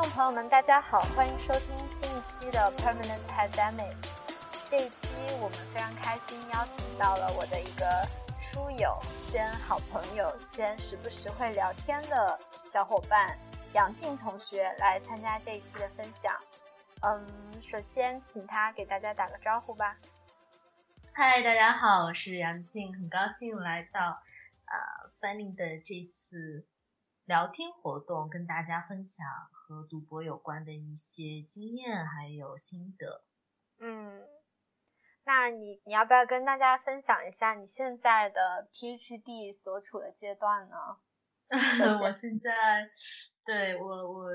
众朋友们，大家好，欢迎收听新一期的 Permanent Academic。这一期我们非常开心，邀请到了我的一个书友兼好朋友兼时不时会聊天的小伙伴杨静同学来参加这一期的分享。嗯，首先请他给大家打个招呼吧。嗨，大家好，我是杨静，很高兴来到呃 Fanning 的这次。聊天活动，跟大家分享和赌博有关的一些经验还有心得。嗯，那你你要不要跟大家分享一下你现在的 PhD 所处的阶段呢？我现在对我我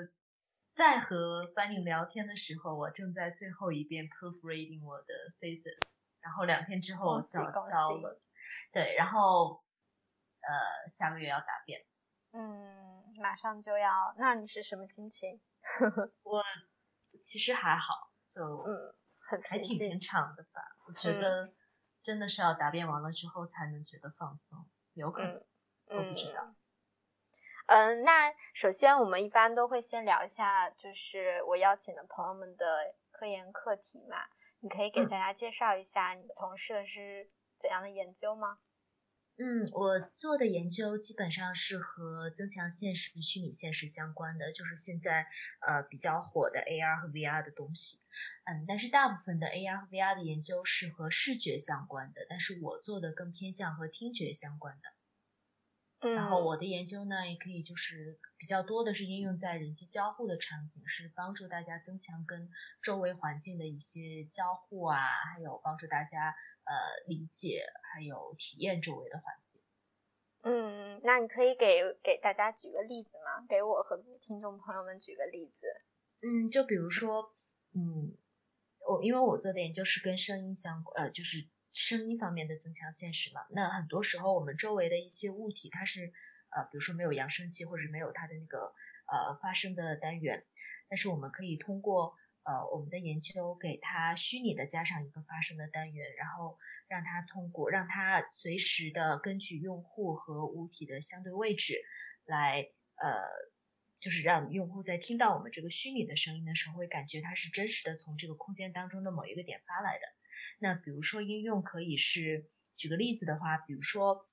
在和 Fanny 聊天的时候，我正在最后一遍 proofreading 我的 thesis，然后两天之后就要交了。对，然后呃下个月要答辩。嗯，马上就要，那你是什么心情？我其实还好，就嗯，很还挺平常的吧。我觉得真的是要答辩完了之后才能觉得放松，有可能，我不知道。嗯，那首先我们一般都会先聊一下，就是我邀请的朋友们的科研课题嘛。你可以给大家介绍一下你从事的是怎样的研究吗？嗯，我做的研究基本上是和增强现实、虚拟现实相关的，就是现在呃比较火的 AR 和 VR 的东西。嗯，但是大部分的 AR 和 VR 的研究是和视觉相关的，但是我做的更偏向和听觉相关的。嗯，然后我的研究呢，也可以就是比较多的是应用在人机交互的场景，是帮助大家增强跟周围环境的一些交互啊，还有帮助大家。呃，理解还有体验周围的环境。嗯，那你可以给给大家举个例子吗？给我和听众朋友们举个例子。嗯，就比如说，嗯，我因为我做的研究是跟声音相关，呃，就是声音方面的增强现实嘛。那很多时候我们周围的一些物体，它是呃，比如说没有扬声器或者没有它的那个呃发声的单元，但是我们可以通过。呃，我们的研究给它虚拟的加上一个发声的单元，然后让它通过让它随时的根据用户和物体的相对位置来，呃，就是让用户在听到我们这个虚拟的声音的时候，会感觉它是真实的从这个空间当中的某一个点发来的。那比如说应用可以是，举个例子的话，比如说，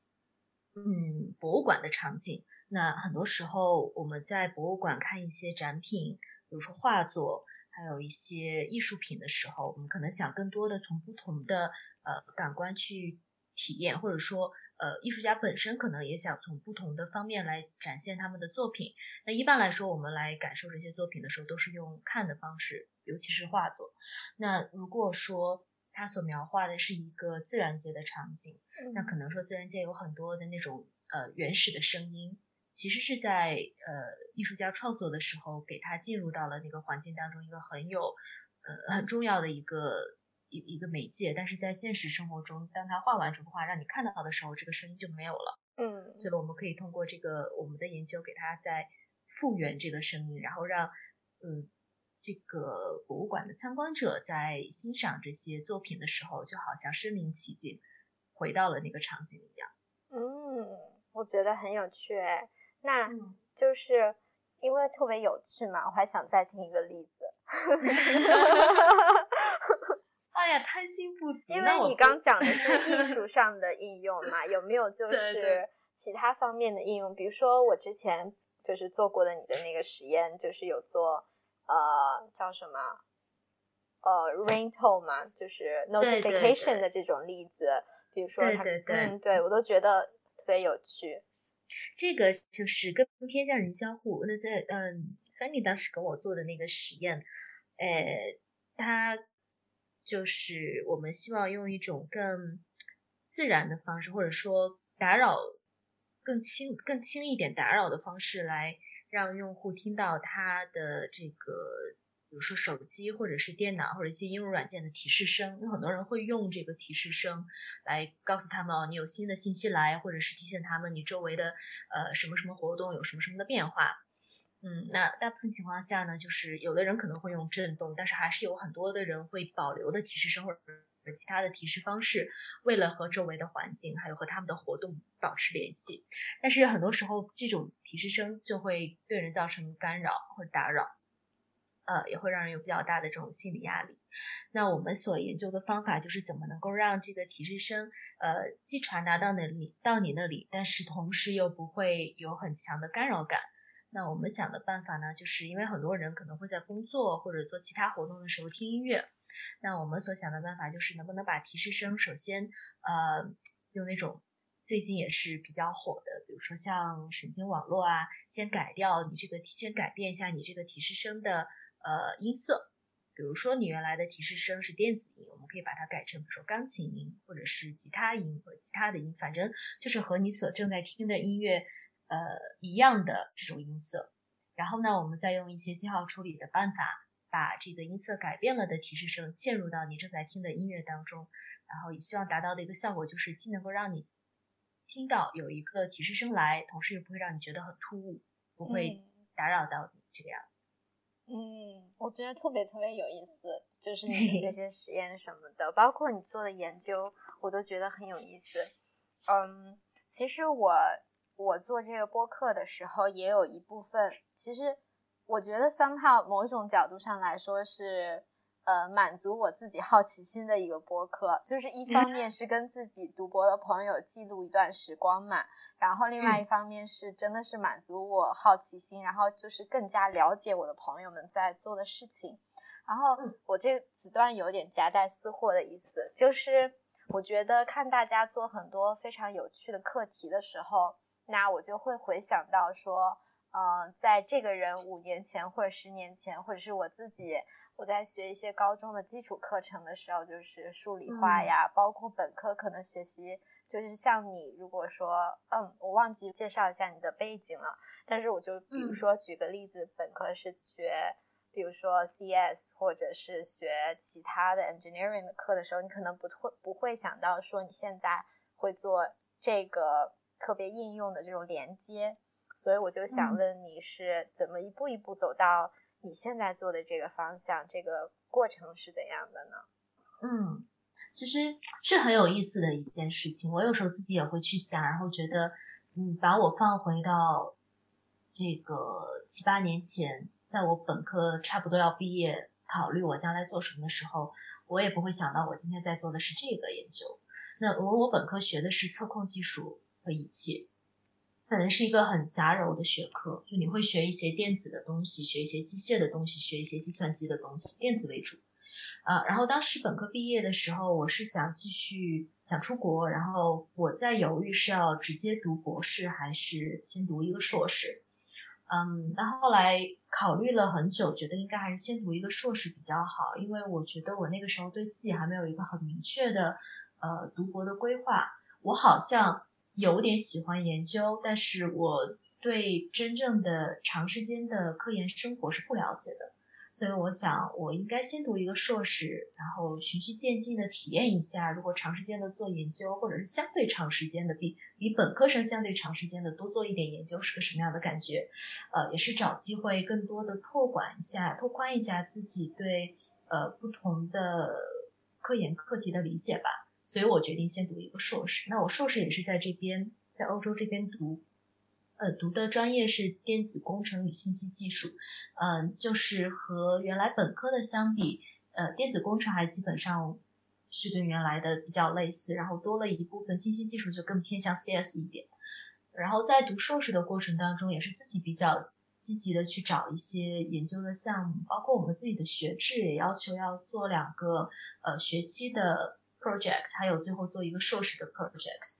嗯，博物馆的场景。那很多时候我们在博物馆看一些展品，比如说画作。还有一些艺术品的时候，我们可能想更多的从不同的呃感官去体验，或者说呃艺术家本身可能也想从不同的方面来展现他们的作品。那一般来说，我们来感受这些作品的时候，都是用看的方式，尤其是画作。那如果说他所描画的是一个自然界的场景，那可能说自然界有很多的那种呃原始的声音。其实是在呃艺术家创作的时候，给他进入到了那个环境当中，一个很有呃很重要的一个一一个媒介。但是在现实生活中，当他画完这幅画让你看到的时候，这个声音就没有了。嗯，所以我们可以通过这个我们的研究，给他再复原这个声音，然后让嗯这个博物馆的参观者在欣赏这些作品的时候，就好像身临其境，回到了那个场景一样。嗯，我觉得很有趣。那就是因为特别有趣嘛，我还想再听一个例子。哎呀，贪心不足。因为你刚讲的是 艺术上的应用嘛，有没有就是其他方面的应用？比如说我之前就是做过的你的那个实验，就是有做呃叫什么呃 ringtone 嘛，就是 notification 的这种例子。比如说它，嗯，对我都觉得特别有趣。这个就是更偏向人交互。那在嗯，Fanny 当时跟我做的那个实验，呃，他就是我们希望用一种更自然的方式，或者说打扰更轻、更轻一点打扰的方式，来让用户听到他的这个。比如说手机或者是电脑或者一些应用软件的提示声，有很多人会用这个提示声来告诉他们哦，你有新的信息来，或者是提醒他们你周围的呃什么什么活动有什么什么的变化。嗯，那大部分情况下呢，就是有的人可能会用震动，但是还是有很多的人会保留的提示声或者其他的提示方式，为了和周围的环境还有和他们的活动保持联系。但是很多时候这种提示声就会对人造成干扰或者打扰。呃，也会让人有比较大的这种心理压力。那我们所研究的方法就是怎么能够让这个提示声，呃，既传达到那里到你那里，但是同时又不会有很强的干扰感。那我们想的办法呢，就是因为很多人可能会在工作或者做其他活动的时候听音乐，那我们所想的办法就是能不能把提示声首先，呃，用那种最近也是比较火的，比如说像神经网络啊，先改掉你这个，先改变一下你这个提示声的呃音色，比如说你原来的提示声是电子音，我们可以把它改成比如说钢琴音或者是吉他音或者其他的音，反正就是和你所正在听的音乐。呃，一样的这种音色，然后呢，我们再用一些信号处理的办法，把这个音色改变了的提示声嵌入到你正在听的音乐当中，然后希望达到的一个效果就是，既能够让你听到有一个提示声来，同时又不会让你觉得很突兀，不会打扰到你这个样子。嗯，我觉得特别特别有意思，就是你的这 些实验什么的，包括你做的研究，我都觉得很有意思。嗯，其实我。我做这个播客的时候，也有一部分，其实我觉得 somehow 某种角度上来说是，呃，满足我自己好奇心的一个播客。就是一方面 是跟自己读博的朋友记录一段时光嘛，然后另外一方面是真的是满足我好奇心，然后就是更加了解我的朋友们在做的事情。然后我这此段有点夹带私货的意思，就是我觉得看大家做很多非常有趣的课题的时候。那我就会回想到说，嗯，在这个人五年前或者十年前，或者是我自己，我在学一些高中的基础课程的时候，就是数理化呀，包括本科可能学习，就是像你，如果说，嗯，我忘记介绍一下你的背景了，但是我就比如说举个例子，本科是学，比如说 CS 或者是学其他的 engineering 的课的时候，你可能不会不会想到说你现在会做这个。特别应用的这种连接，所以我就想问你是怎么一步一步走到你现在做的这个方向，这个过程是怎样的呢？嗯，其实是很有意思的一件事情。我有时候自己也会去想，然后觉得，嗯，把我放回到这个七八年前，在我本科差不多要毕业，考虑我将来做什么的时候，我也不会想到我今天在做的是这个研究。那我我本科学的是测控技术。和仪器，可能是一个很杂糅的学科。就你会学一些电子的东西，学一些机械的东西，学一些计算机的东西，电子为主。啊，然后当时本科毕业的时候，我是想继续想出国，然后我在犹豫是要直接读博士，还是先读一个硕士。嗯，那后来考虑了很久，觉得应该还是先读一个硕士比较好，因为我觉得我那个时候对自己还没有一个很明确的呃读博的规划。我好像。有点喜欢研究，但是我对真正的长时间的科研生活是不了解的，所以我想我应该先读一个硕士，然后循序渐进的体验一下，如果长时间的做研究，或者是相对长时间的比比本科生相对长时间的多做一点研究是个什么样的感觉，呃，也是找机会更多的拓管一下、拓宽一下自己对呃不同的科研课题的理解吧。所以我决定先读一个硕士。那我硕士也是在这边，在欧洲这边读，呃，读的专业是电子工程与信息技术。嗯，就是和原来本科的相比，呃，电子工程还基本上是跟原来的比较类似，然后多了一部分信息技术，就更偏向 CS 一点。然后在读硕士的过程当中，也是自己比较积极的去找一些研究的项目，包括我们自己的学制也要求要做两个呃学期的。project 还有最后做一个硕士的 project，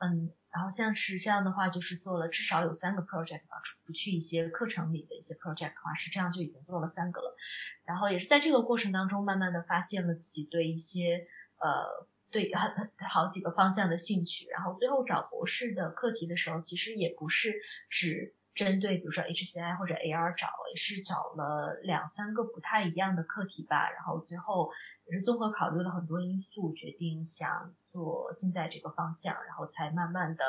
嗯，然后像是这样的话，就是做了至少有三个 project 吧，不去一些课程里的一些 project 的话，是这样就已经做了三个了。然后也是在这个过程当中，慢慢的发现了自己对一些呃对很好几个方向的兴趣。然后最后找博士的课题的时候，其实也不是只针对比如说 HCI 或者 AR 找，也是找了两三个不太一样的课题吧。然后最后。也是综合考虑了很多因素，决定想做现在这个方向，然后才慢慢的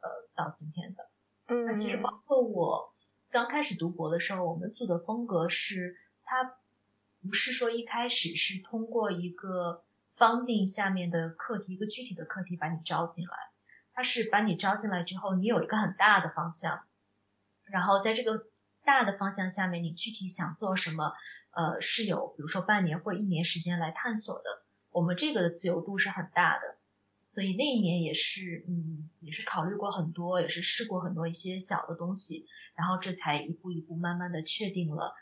呃到今天的。嗯，那其实包括我刚开始读博的时候，我们组的风格是，它不是说一开始是通过一个方定下面的课题，一个具体的课题把你招进来，它是把你招进来之后，你有一个很大的方向，然后在这个大的方向下面，你具体想做什么，呃，是有比如说半年或一年时间来探索的。我们这个的自由度是很大的，所以那一年也是，嗯，也是考虑过很多，也是试过很多一些小的东西，然后这才一步一步慢慢的确定了。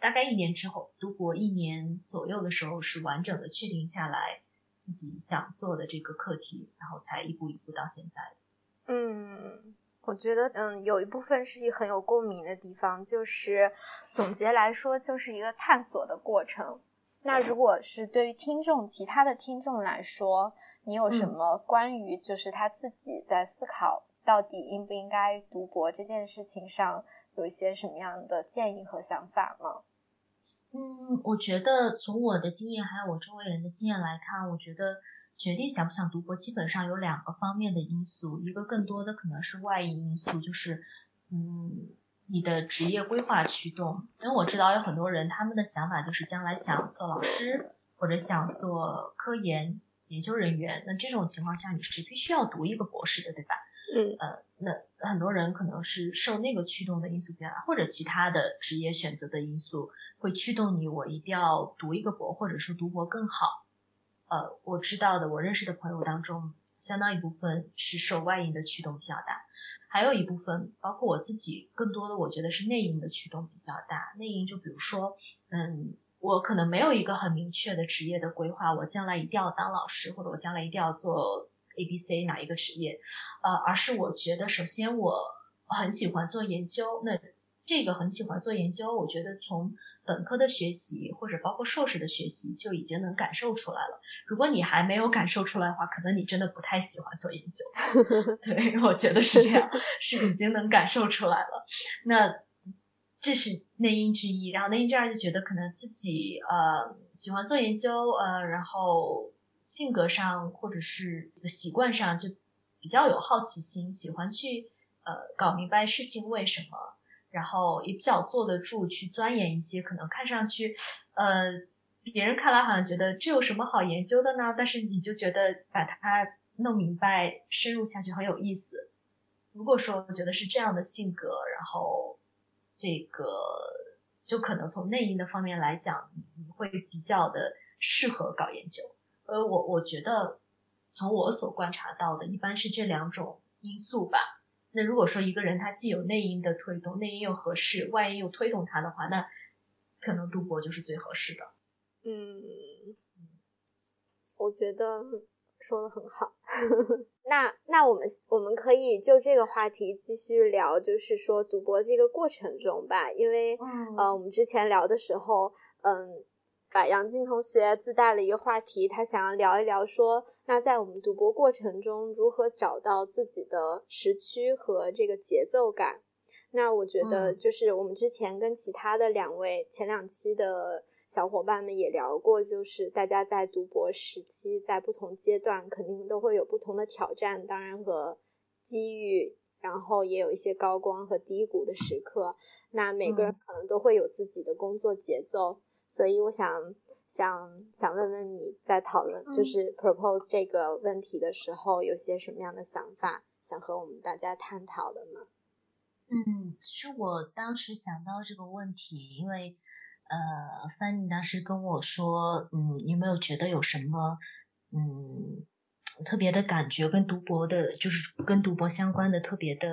大概一年之后，读博一年左右的时候，是完整的确定下来自己想做的这个课题，然后才一步一步到现在。嗯。我觉得，嗯，有一部分是一很有共鸣的地方，就是总结来说，就是一个探索的过程。那如果是对于听众，其他的听众来说，你有什么关于就是他自己在思考到底应不应该读博这件事情上，有一些什么样的建议和想法吗？嗯，我觉得从我的经验还有我周围人的经验来看，我觉得。决定想不想读博，基本上有两个方面的因素，一个更多的可能是外因因素，就是，嗯，你的职业规划驱动。因为我知道有很多人，他们的想法就是将来想做老师，或者想做科研研究人员。那这种情况下，你是必须要读一个博士的，对吧？嗯。呃，那很多人可能是受那个驱动的因素比较大，或者其他的职业选择的因素会驱动你，我一定要读一个博，或者说读博更好。呃，我知道的，我认识的朋友当中，相当一部分是受外因的驱动比较大，还有一部分，包括我自己，更多的我觉得是内因的驱动比较大。内因就比如说，嗯，我可能没有一个很明确的职业的规划，我将来一定要当老师，或者我将来一定要做 A、B、C 哪一个职业，呃，而是我觉得，首先我很喜欢做研究，那这个很喜欢做研究，我觉得从。本科的学习或者包括硕士的学习就已经能感受出来了。如果你还没有感受出来的话，可能你真的不太喜欢做研究。对，我觉得是这样，是已经能感受出来了。那这是内因之一。然后内因之二就觉得可能自己呃喜欢做研究，呃，然后性格上或者是习惯上就比较有好奇心，喜欢去呃搞明白事情为什么。然后也比较坐得住去钻研一些可能看上去，呃，别人看来好像觉得这有什么好研究的呢？但是你就觉得把它弄明白、深入下去很有意思。如果说我觉得是这样的性格，然后这个就可能从内因的方面来讲，你会比较的适合搞研究。呃，我我觉得从我所观察到的，一般是这两种因素吧。那如果说一个人他既有内因的推动，内因又合适，外因又推动他的话，那可能读博就是最合适的。嗯，我觉得说的很好。那那我们我们可以就这个话题继续聊，就是说读博这个过程中吧，因为呃我们之前聊的时候，嗯。把杨静同学自带了一个话题，他想要聊一聊，说那在我们读博过程中如何找到自己的时区和这个节奏感。那我觉得就是我们之前跟其他的两位前两期的小伙伴们也聊过，就是大家在读博时期，在不同阶段肯定都会有不同的挑战，当然和机遇，然后也有一些高光和低谷的时刻。那每个人可能都会有自己的工作节奏。所以我想想想问问你在讨论就是 propose 这个问题的时候，有些什么样的想法想和我们大家探讨的呢？嗯，其实我当时想到这个问题，因为呃，范妮当时跟我说，嗯，有没有觉得有什么嗯特别的感觉，跟读博的，就是跟读博相关的特别的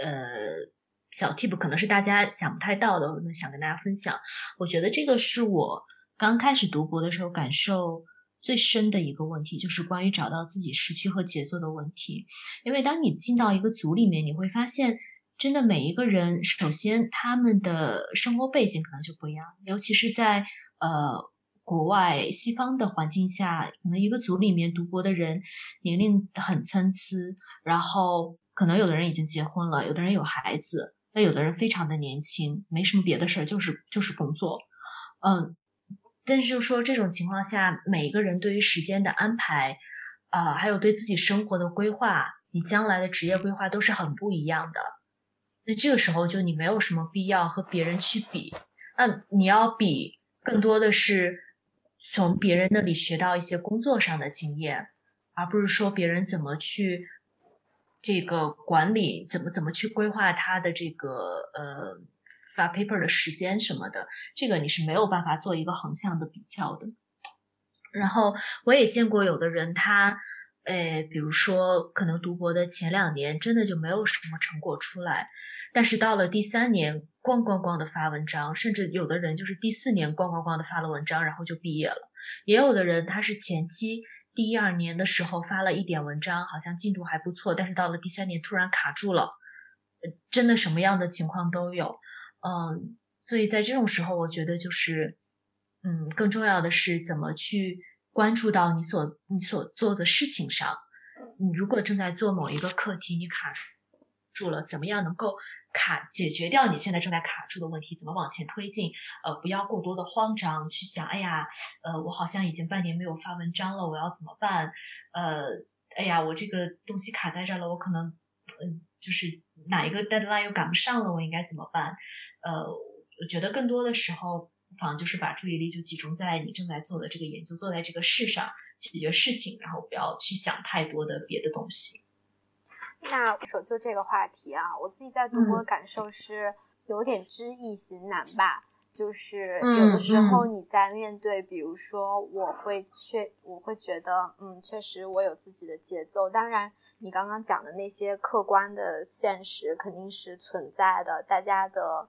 呃。小 tip 可能是大家想不太到的，我们想跟大家分享。我觉得这个是我刚开始读博的时候感受最深的一个问题，就是关于找到自己时区和节奏的问题。因为当你进到一个组里面，你会发现，真的每一个人，首先他们的生活背景可能就不一样，尤其是在呃国外西方的环境下，可能一个组里面读博的人年龄很参差，然后可能有的人已经结婚了，有的人有孩子。那有的人非常的年轻，没什么别的事儿，就是就是工作，嗯，但是就说这种情况下，每一个人对于时间的安排，啊，还有对自己生活的规划，你将来的职业规划都是很不一样的。那这个时候就你没有什么必要和别人去比，那你要比更多的是从别人那里学到一些工作上的经验，而不是说别人怎么去。这个管理怎么怎么去规划他的这个呃发 paper 的时间什么的，这个你是没有办法做一个横向的比较的。然后我也见过有的人，他，呃，比如说可能读博的前两年真的就没有什么成果出来，但是到了第三年咣咣咣的发文章，甚至有的人就是第四年咣咣咣的发了文章，然后就毕业了。也有的人他是前期第一二年的时候发了一点文章，好像进度还不错，但是到了第三年突然卡住了，呃真的什么样的情况都有。嗯，所以在这种时候，我觉得就是。嗯，更重要的是怎么去关注到你所你所做的事情上。你如果正在做某一个课题，你卡住了，怎么样能够卡解决掉你现在正在卡住的问题？怎么往前推进？呃，不要过多的慌张，去想，哎呀，呃，我好像已经半年没有发文章了，我要怎么办？呃，哎呀，我这个东西卡在这儿了，我可能，嗯，就是哪一个 deadline 又赶不上了，我应该怎么办？呃，我觉得更多的时候。不妨就是把注意力就集中在你正在做的这个研究，做在这个事上解决事情，然后不要去想太多的别的东西。那说就这个话题啊，我自己在读博的感受是有点知易行难吧，就是有的时候你在面对，比如说我会确我会觉得，嗯，确实我有自己的节奏。当然，你刚刚讲的那些客观的现实肯定是存在的，大家的。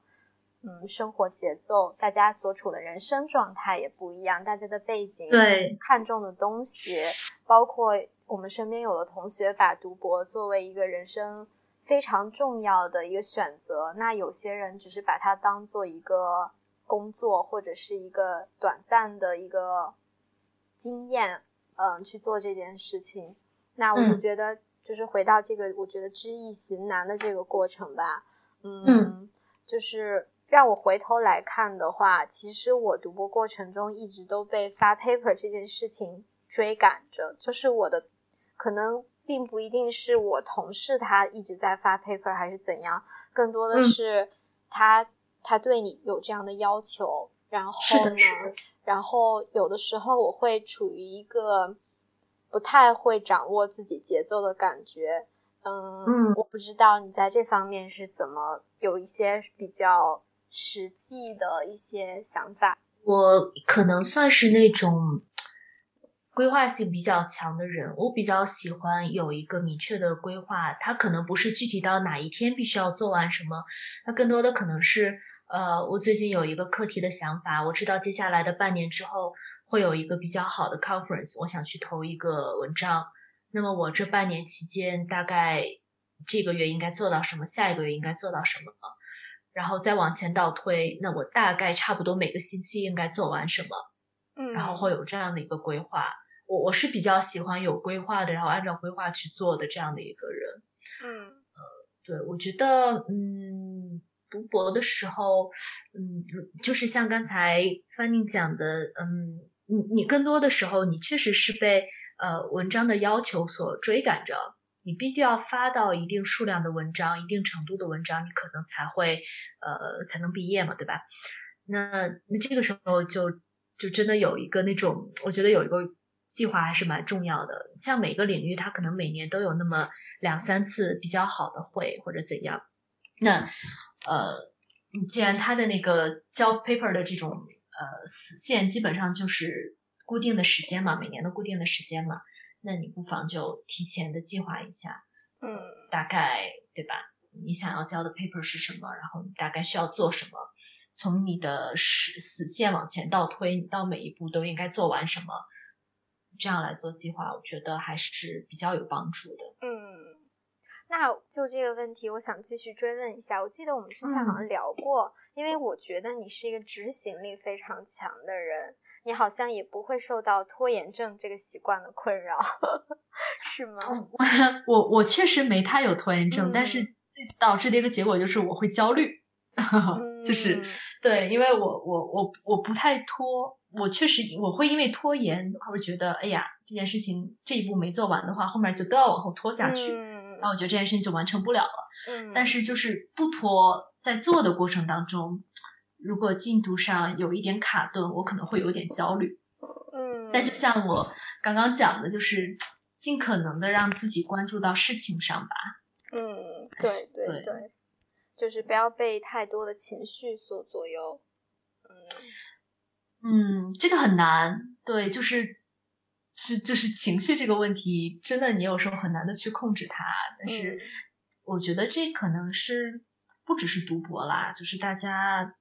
嗯，生活节奏，大家所处的人生状态也不一样，大家的背景，对，看重的东西，包括我们身边有的同学把读博作为一个人生非常重要的一个选择，那有些人只是把它当做一个工作或者是一个短暂的一个经验，嗯，去做这件事情。那我就觉得，就是回到这个，我觉得知易行难的这个过程吧，嗯，就是。让我回头来看的话，其实我读博过程中一直都被发 paper 这件事情追赶着。就是我的，可能并不一定是我同事他一直在发 paper 还是怎样，更多的是他他对你有这样的要求。然后呢，然后有的时候我会处于一个不太会掌握自己节奏的感觉。嗯，我不知道你在这方面是怎么有一些比较。实际的一些想法，我可能算是那种规划性比较强的人。我比较喜欢有一个明确的规划，它可能不是具体到哪一天必须要做完什么，它更多的可能是，呃，我最近有一个课题的想法，我知道接下来的半年之后会有一个比较好的 conference，我想去投一个文章。那么我这半年期间，大概这个月应该做到什么？下一个月应该做到什么？然后再往前倒推，那我大概差不多每个星期应该做完什么？嗯，然后会有这样的一个规划。我我是比较喜欢有规划的，然后按照规划去做的这样的一个人。嗯，呃，对，我觉得，嗯，读博的时候，嗯，就是像刚才范宁讲的，嗯，你你更多的时候，你确实是被呃文章的要求所追赶着。你必须要发到一定数量的文章，一定程度的文章，你可能才会，呃，才能毕业嘛，对吧？那那这个时候就就真的有一个那种，我觉得有一个计划还是蛮重要的。像每个领域，它可能每年都有那么两三次比较好的会或者怎样。那呃，既然它的那个交 paper 的这种呃死线基本上就是固定的时间嘛，每年的固定的时间嘛。那你不妨就提前的计划一下，嗯，大概对吧？你想要交的 paper 是什么？然后你大概需要做什么？从你的死死线往前倒推，你到每一步都应该做完什么？这样来做计划，我觉得还是比较有帮助的。嗯，那就这个问题，我想继续追问一下。我记得我们之前好像聊过，因为我觉得你是一个执行力非常强的人。你好像也不会受到拖延症这个习惯的困扰，是吗？我我确实没太有拖延症，但是导致的一个结果就是我会焦虑，就是对，因为我我我我不太拖，我确实我会因为拖延，会觉得哎呀这件事情这一步没做完的话，后面就都要往后拖下去，然后我觉得这件事情就完成不了了。嗯，但是就是不拖，在做的过程当中。如果进度上有一点卡顿，我可能会有点焦虑。嗯，但就像我刚刚讲的，就是尽可能的让自己关注到事情上吧。嗯，对对对，就是不要被太多的情绪所左右。嗯，这个很难，对，就是是就是情绪这个问题，真的你有时候很难的去控制它。但是我觉得这可能是不只是读博啦，就是大家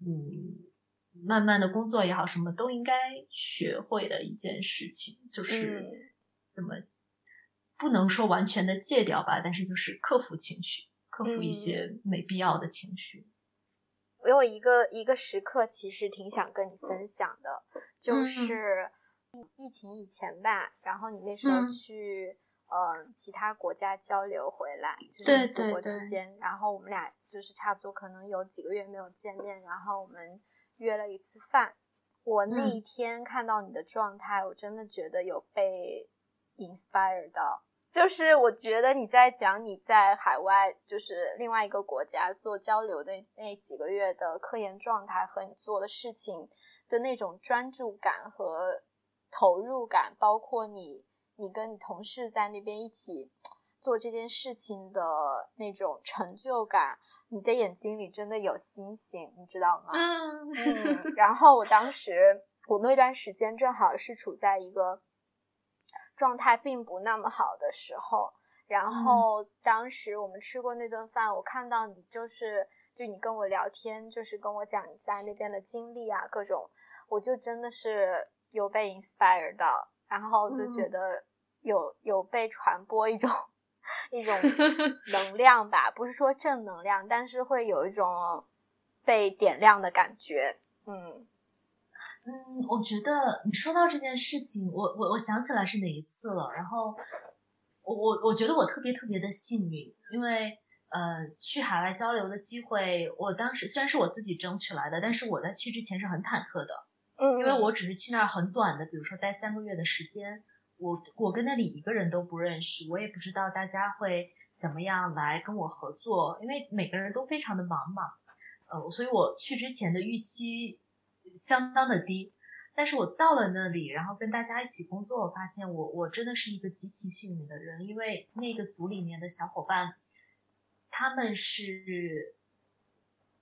嗯慢慢的工作也好，什么都应该学会的一件事情，就是怎么不能说完全的戒掉吧，但是就是克服情绪，克服一些没必要的情绪。我有一个一个时刻，其实挺想跟你分享的，就是疫情以前吧，然后你那时候去呃其他国家交流回来，就是读博期间，然后我们俩就是差不多可能有几个月没有见面，然后我们约了一次饭。我那一天看到你的状态，我真的觉得有被 inspire 到。就是我觉得你在讲你在海外，就是另外一个国家做交流的那几个月的科研状态和你做的事情的那种专注感和投入感，包括你你跟你同事在那边一起做这件事情的那种成就感，你的眼睛里真的有星星，你知道吗？嗯。然后我当时我那段时间正好是处在一个。状态并不那么好的时候，然后当时我们吃过那顿饭，我看到你就是就你跟我聊天，就是跟我讲你在那边的经历啊，各种，我就真的是有被 inspire 到，然后就觉得有有被传播一种一种 能量吧，不是说正能量，但是会有一种被点亮的感觉，嗯。嗯，我觉得你说到这件事情，我我我想起来是哪一次了。然后我我我觉得我特别特别的幸运，因为呃去海外交流的机会，我当时虽然是我自己争取来的，但是我在去之前是很忐忑的。嗯，因为我只是去那儿很短的，比如说待三个月的时间，我我跟那里一个人都不认识，我也不知道大家会怎么样来跟我合作，因为每个人都非常的忙嘛。呃，所以我去之前的预期。相当的低，但是我到了那里，然后跟大家一起工作，我发现我我真的是一个极其幸运的人，因为那个组里面的小伙伴，他们是，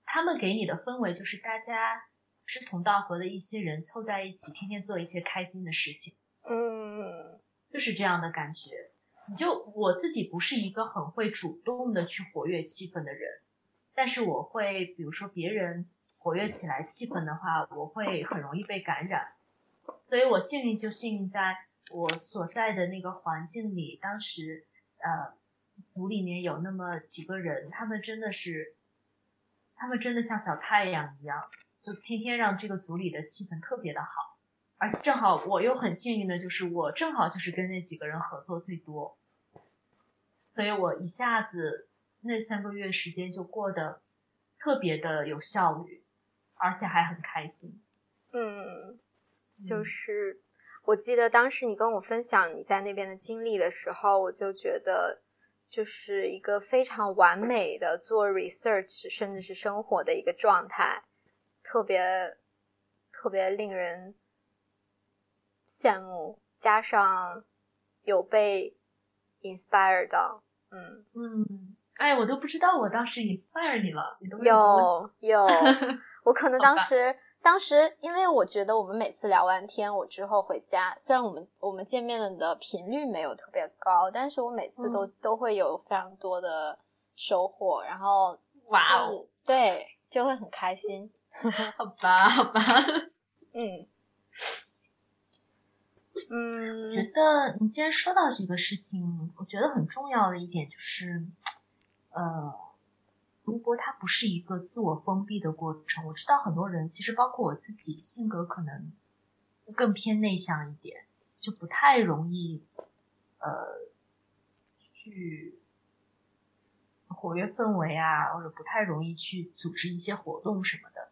他们给你的氛围就是大家志同道合的一些人凑在一起，天天做一些开心的事情，嗯，就是这样的感觉。你就我自己不是一个很会主动的去活跃气氛的人，但是我会，比如说别人。活跃起来气氛的话，我会很容易被感染，所以我幸运就幸运在我所在的那个环境里，当时呃组里面有那么几个人，他们真的是，他们真的像小太阳一样，就天天让这个组里的气氛特别的好，而正好我又很幸运的就是我正好就是跟那几个人合作最多，所以我一下子那三个月时间就过得特别的有效率。而且还很开心，嗯，就是我记得当时你跟我分享你在那边的经历的时候，我就觉得就是一个非常完美的做 research 甚至是生活的一个状态，特别特别令人羡慕，加上有被 inspire 到，嗯。嗯，哎，我都不知道我当时 inspire 你了，你都有有。我可能当时，当时，因为我觉得我们每次聊完天，我之后回家，虽然我们我们见面的频率没有特别高，但是我每次都都会有非常多的收获，然后哇哦，对，就会很开心。好吧，好吧，嗯 嗯，觉得你既然说到这个事情，我觉得很重要的一点就是，呃。如果它不是一个自我封闭的过程。我知道很多人，其实包括我自己，性格可能更偏内向一点，就不太容易呃去活跃氛围啊，或者不太容易去组织一些活动什么的。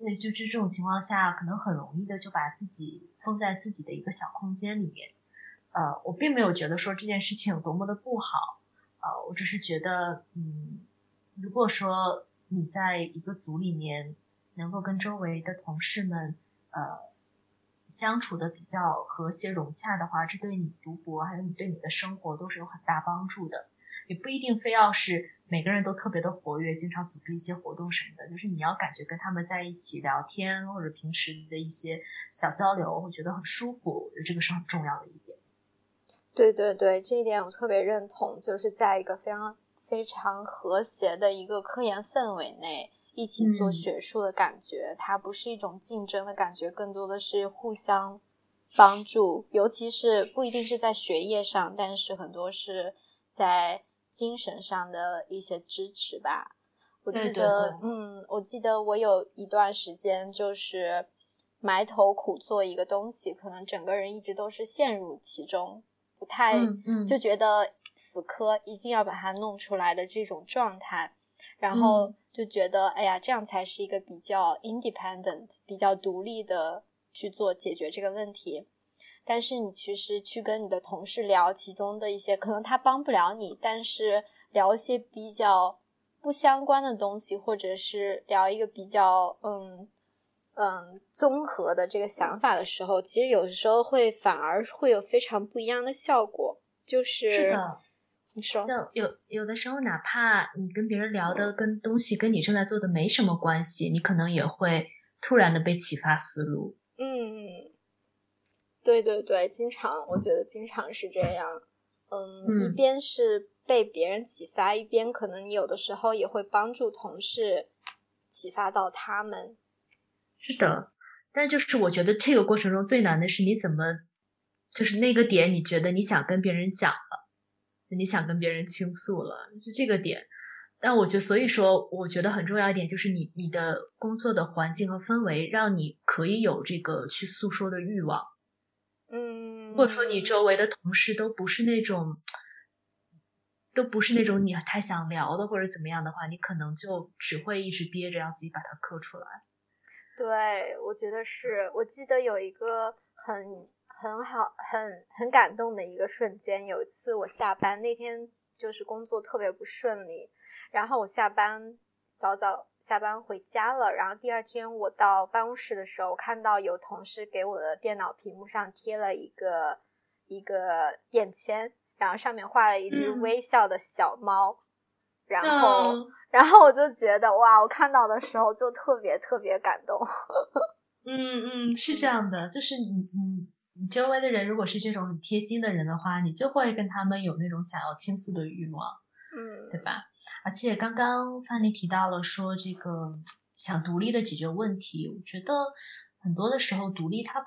那就这种情况下，可能很容易的就把自己封在自己的一个小空间里面。呃，我并没有觉得说这件事情有多么的不好，呃，我只是觉得，嗯。如果说你在一个组里面能够跟周围的同事们呃相处的比较和谐融洽的话，这对你读博还有你对你的生活都是有很大帮助的。也不一定非要是每个人都特别的活跃，经常组织一些活动什么的。就是你要感觉跟他们在一起聊天，或者平时的一些小交流，会觉得很舒服，这个是很重要的一点。对对对，这一点我特别认同，就是在一个非常非常和谐的一个科研氛围内。一起做学术的感觉，它不是一种竞争的感觉，更多的是互相帮助，尤其是不一定是在学业上，但是很多是在精神上的一些支持吧。我记得，嗯，我记得我有一段时间就是埋头苦做一个东西，可能整个人一直都是陷入其中，不太就觉得死磕，一定要把它弄出来的这种状态，然后。就觉得，哎呀，这样才是一个比较 independent、比较独立的去做解决这个问题。但是你其实去跟你的同事聊其中的一些，可能他帮不了你，但是聊一些比较不相关的东西，或者是聊一个比较嗯嗯综合的这个想法的时候，其实有的时候会反而会有非常不一样的效果。就是就有有的时候，哪怕你跟别人聊的跟东西跟你正在做的没什么关系，你可能也会突然的被启发思路。嗯，对对对，经常我觉得经常是这样。嗯，一边是被别人启发，一边可能你有的时候也会帮助同事启发到他们。是的，但就是我觉得这个过程中最难的是你怎么，就是那个点，你觉得你想跟别人讲了。你想跟别人倾诉了，是这个点。但我觉得，所以说，我觉得很重要一点就是你你的工作的环境和氛围，让你可以有这个去诉说的欲望。嗯，如果说你周围的同事都不是那种，都不是那种你太想聊的或者怎么样的话，你可能就只会一直憋着，要自己把它磕出来。对，我觉得是。我记得有一个很。很好，很很感动的一个瞬间。有一次我下班那天就是工作特别不顺利，然后我下班早早下班回家了。然后第二天我到办公室的时候，看到有同事给我的电脑屏幕上贴了一个一个便签，然后上面画了一只微笑的小猫。然后，然后我就觉得哇，我看到的时候就特别特别感动。嗯嗯，是这样的，就是你嗯。你周围的人如果是这种很贴心的人的话，你就会跟他们有那种想要倾诉的欲望，嗯，对吧？而且刚刚范妮提到了说这个想独立的解决问题，我觉得很多的时候独立它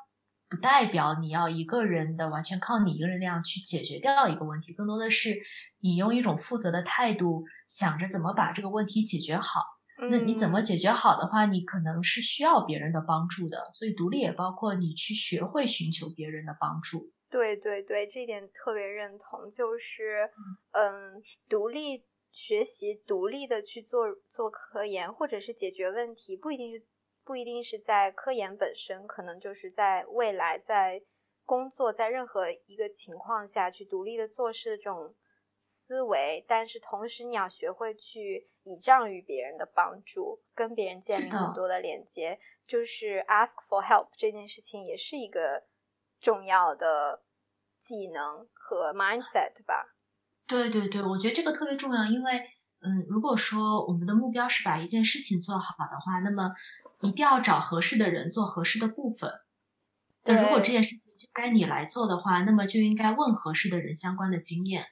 不代表你要一个人的完全靠你一个人那样去解决掉一个问题，更多的是你用一种负责的态度想着怎么把这个问题解决好。那你怎么解决好的话，你可能是需要别人的帮助的，所以独立也包括你去学会寻求别人的帮助。对对对，这一点特别认同，就是嗯，独立学习，独立的去做做科研，或者是解决问题，不一定是不一定是在科研本身，可能就是在未来在工作，在任何一个情况下去独立的做事这种。思维，但是同时你要学会去倚仗于别人的帮助，跟别人建立很多的连接。就是 ask for help 这件事情也是一个重要的技能和 mindset 吧。对对对，我觉得这个特别重要，因为嗯，如果说我们的目标是把一件事情做好的话，那么一定要找合适的人做合适的部分。但如果这件事情就该你来做的话，那么就应该问合适的人相关的经验。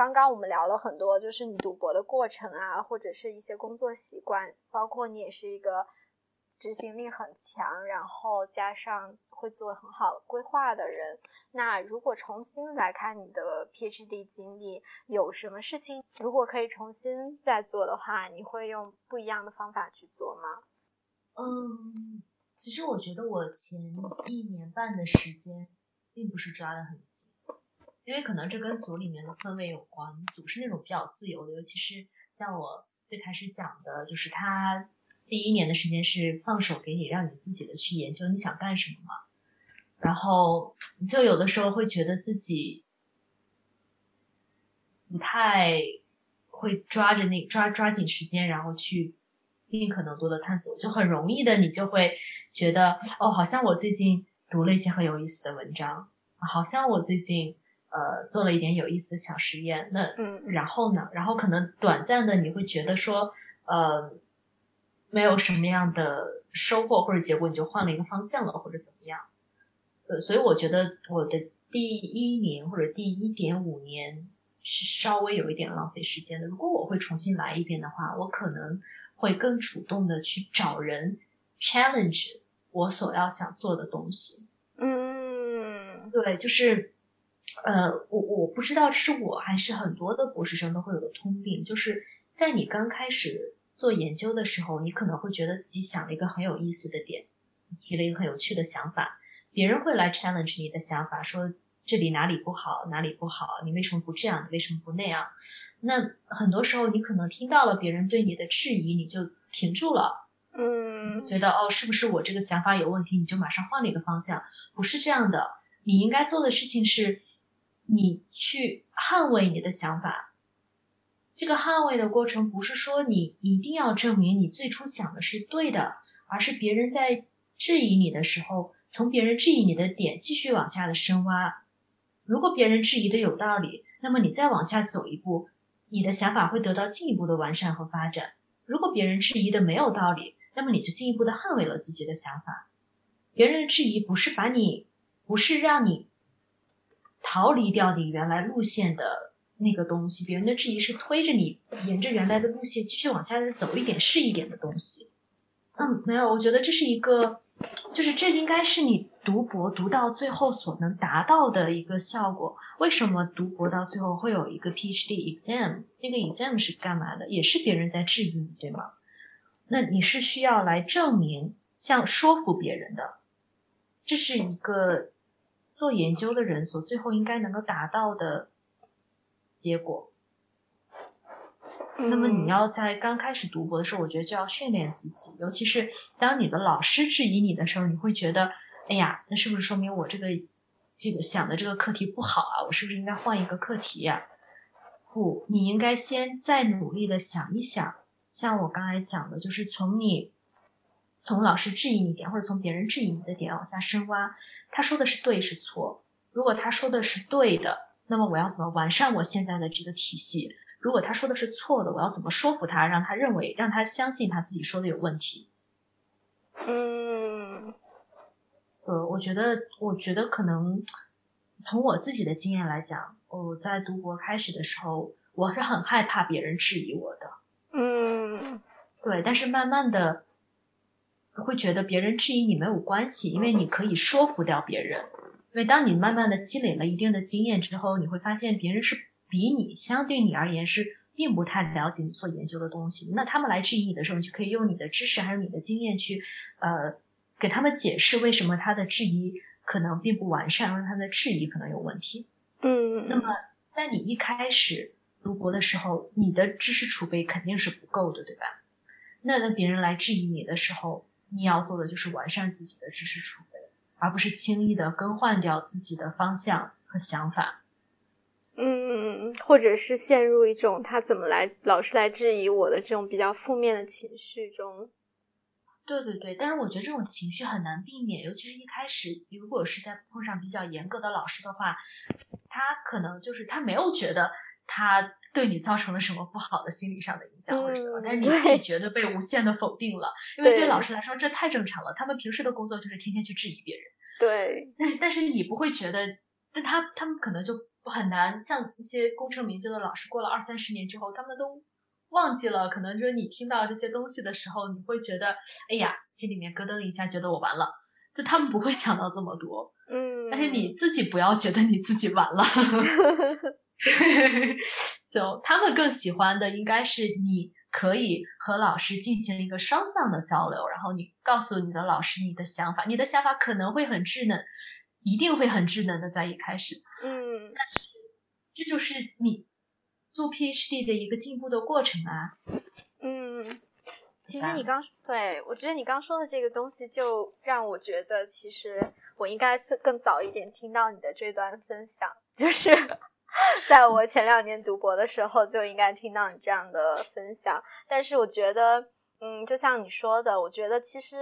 刚刚我们聊了很多，就是你读博的过程啊，或者是一些工作习惯，包括你也是一个执行力很强，然后加上会做很好规划的人。那如果重新来看你的 PhD 经历，有什么事情如果可以重新再做的话，你会用不一样的方法去做吗？嗯，其实我觉得我前一年半的时间并不是抓得很紧。因为可能这跟组里面的氛围有关，组是那种比较自由的，尤其是像我最开始讲的，就是他第一年的时间是放手给你，让你自己的去研究你想干什么嘛。然后就有的时候会觉得自己不太会抓着那抓抓紧时间，然后去尽可能多的探索，就很容易的你就会觉得哦，好像我最近读了一些很有意思的文章，好像我最近。呃，做了一点有意思的小实验。那嗯然后呢？然后可能短暂的你会觉得说，呃，没有什么样的收获或者结果，你就换了一个方向了，或者怎么样？呃，所以我觉得我的第一年或者第一点五年是稍微有一点浪费时间的。如果我会重新来一遍的话，我可能会更主动的去找人 challenge 我所要想做的东西。嗯对，就是，呃，我我不知道这是我还是很多的博士生都会有的通病，就是在你刚开始做研究的时候，你可能会觉得自己想了一个很有意思的点，提了一个很有趣的想法，别人会来 challenge 你的想法，说这里哪里不好，哪里不好，你为什么不这样，你为什么不那样？那很多时候你可能听到了别人对你的质疑，你就停住了。嗯觉得哦，是不是我这个想法有问题？你就马上换了一个方向，不是这样的。你应该做的事情是，你去捍卫你的想法。这个捍卫的过程不是说你一定要证明你最初想的是对的，而是别人在质疑你的时候，从别人质疑你的点继续往下的深挖。如果别人质疑的有道理，那么你再往下走一步，你的想法会得到进一步的完善和发展。如果别人质疑的没有道理，那么你就进一步的捍卫了自己的想法。别人的质疑不是把你，不是让你逃离掉你原来路线的那个东西，别人的质疑是推着你沿着原来的路线继续往下再走一点是一点的东西。嗯，没有，我觉得这是一个，就是这应该是你读博读到最后所能达到的一个效果。为什么读博到最后会有一个 PhD exam？那个 exam 是干嘛的？也是别人在质疑你，对吗？那你是需要来证明，像说服别人的，这是一个做研究的人所最后应该能够达到的结果。那么你要在刚开始读博的时候，我觉得就要训练自己，尤其是当你的老师质疑你的时候，你会觉得，哎呀，那是不是说明我这个这个想的这个课题不好啊？我是不是应该换一个课题呀、不，你应该先再努力的想一想，像我刚才讲的，就是从你从老师质疑你点，或者从别人质疑你的点往下深挖，他说的是对是错？如果他说的是对的，那么我要怎么完善我现在的这个体系？如果他说的是错的，我要怎么说服他，让他认为，让他相信他自己说的有问题？嗯呃，我觉得，我觉得可能从我自己的经验来讲，我在读博开始的时候，我是很害怕别人质疑我的，嗯对，但是慢慢的会觉得别人质疑你没有关系，因为你可以说服掉别人。因为当你慢慢的积累了一定的经验之后，你会发现别人是比你相对你而言是并不太了解你所研究的东西。那他们来质疑你的时候，你就可以用你的知识还有你的经验去，呃，给他们解释为什么他的质疑可能并不完善，或者他的质疑可能有问题。嗯，那么在你一开始读博的时候，你的知识储备肯定是不够的，对吧？那当别人来质疑你的时候，你要做的就是完善自己的知识储备，而不是轻易的更换掉自己的方向和想法。嗯，或者是陷入一种他怎么来老是来质疑我的这种比较负面的情绪中。对对对，但是我觉得这种情绪很难避免，尤其是一开始，如果是在碰上比较严格的老师的话，他可能就是他没有觉得他对你造成了什么不好的心理上的影响或者什么，嗯但是你自己觉得被无限的否定了，因为对对老师来说这太正常了，他们平时的工作就是天天去质疑别人，对，但是但是你不会觉得，但他他们可能就很难像一些功成名就的老师，过了二三十年之后，他们都忘记了。可能就是你听到这些东西的时候，你会觉得，哎呀，心里面咯噔一下，觉得我完了。就他们不会想到这么多，嗯，但是你自己不要觉得你自己完了。就他们更喜欢的应该是你可以和老师进行一个双向的交流，然后你告诉你的老师你的想法，你的想法可能会很稚嫩，一定会很稚嫩的在一开始，嗯。但是这就是你做 PhD 的一个进步的过程啊。嗯，其实你刚对我觉得你刚说的这个东西，就让我觉得其实我应该更更早一点听到你的这段分享，就是 在我前两年读博的时候就应该听到你这样的分享。但是我觉得，嗯，就像你说的，我觉得其实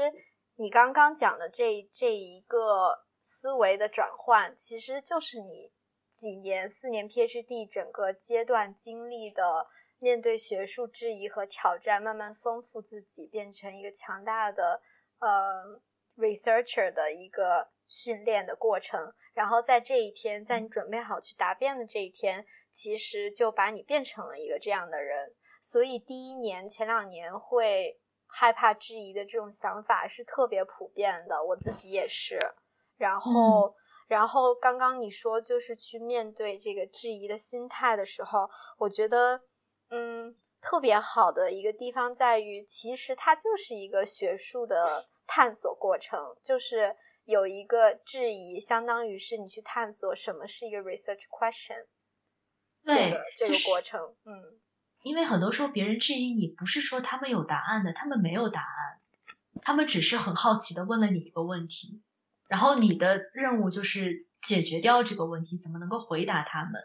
你刚刚讲的这这一个思维的转换，其实就是你几年四年 PhD 整个阶段经历的面对学术质疑和挑战，慢慢丰富自己，变成一个强大的呃 researcher 的一个训练的过程。然后在这一天，在你准备好去答辩的这一天，其实就把你变成了一个这样的人。所以第一年前两年会害怕质疑的这种想法是特别普遍的，我自己也是。然后，然后刚刚你说就是去面对这个质疑的心态的时候，我觉得，嗯，特别好的一个地方在于，其实它就是一个学术的探索过程，就是有一个质疑，相当于是你去探索什么是一个 research question，对这个过程，嗯，因为很多时候别人质疑你，不是说他们有答案的，他们没有答案，他们只是很好奇的问了你一个问题。然后你的任务就是解决掉这个问题，怎么能够回答他们？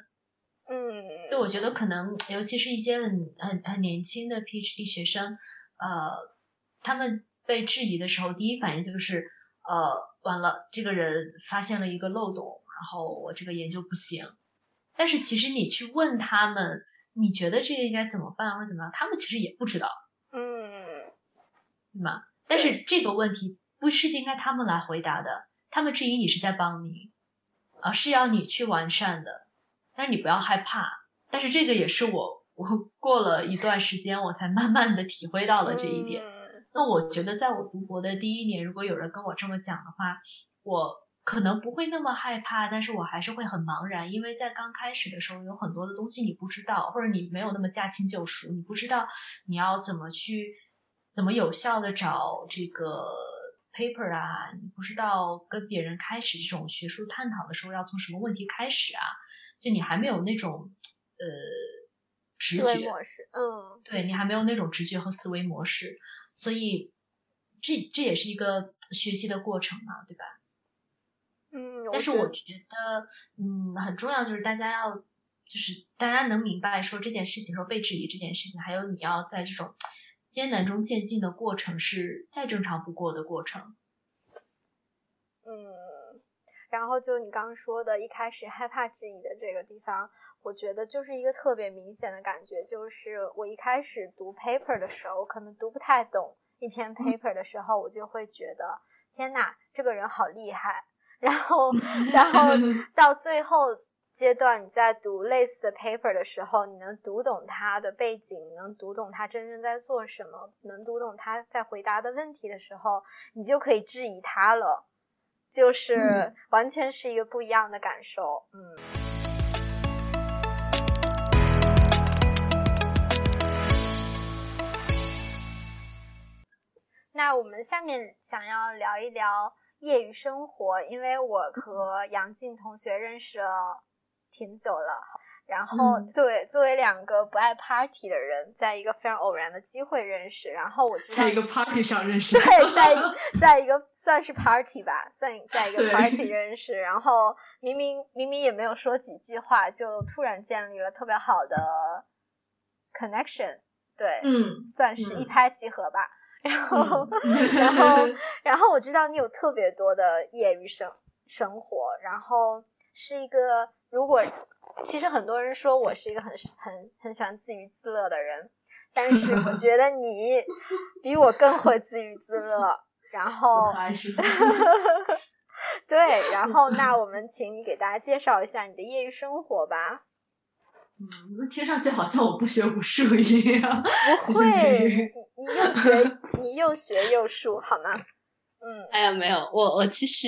嗯，对我觉得可能，尤其是一些很很很年轻的 PhD 学生，呃，他们被质疑的时候，第一反应就是，呃，完了，这个人发现了一个漏洞，然后我这个研究不行。但是其实你去问他们，你觉得这个应该怎么办或者怎么样，他们其实也不知道，嗯，对吗？但是这个问题不是应该他们来回答的。他们质疑你是在帮你，啊，是要你去完善的，但是你不要害怕。但是这个也是我，我过了一段时间，我才慢慢的体会到了这一点。那我觉得，在我读博的第一年，如果有人跟我这么讲的话，我可能不会那么害怕，但是我还是会很茫然，因为在刚开始的时候，有很多的东西你不知道，或者你没有那么驾轻就熟，你不知道你要怎么去，怎么有效的找这个。paper 啊，你不知道跟别人开始这种学术探讨的时候要从什么问题开始啊？就你还没有那种呃直觉模式，嗯，对你还没有那种直觉和思维模式，所以这这也是一个学习的过程嘛，对吧？嗯，但是我觉得，嗯，很重要就是大家要，就是大家能明白说这件事情，说被质疑这件事情，还有你要在这种。艰难中渐进的过程是再正常不过的过程。嗯，然后就你刚刚说的，一开始 害怕质疑的这个地方，我觉得就是一个特别明显的感觉，就是我一开始读 paper 的时候，可能读不太懂一篇 paper 的时候，我就会觉得天呐，这个人好厉害。然后，然后 到最后。阶段，你在读类似的 paper 的时候，你能读懂他的背景，能读懂他真正在做什么，能读懂他在回答的问题的时候，你就可以质疑他了，就是完全是一个不一样的感受。嗯。那我们下面想要聊一聊业余生活，因为我和杨静同学认识了。挺久了，然后对作为两个不爱 party 的人，在一个非常偶然的机会认识，然后我知道在一个 party 上认识，对，在在一个算是 party 吧，算 在一个 party 认识，然后明明明明也没有说几句话，就突然建立了特别好的 connection，对，嗯，算是一拍即合吧。然后，然后，然后我知道你有特别多的业余生生活，然后是一个。如果其实很多人说我是一个很很很喜欢自娱自乐的人，但是我 觉得你比我更会自娱自乐。然后，对，然后那我们请你给大家介绍一下你的业余生活吧。嗯，那听上去好像我不学无术一样。不会，你又学你又学又术，好吗？嗯，哎呀，没有，我我其实，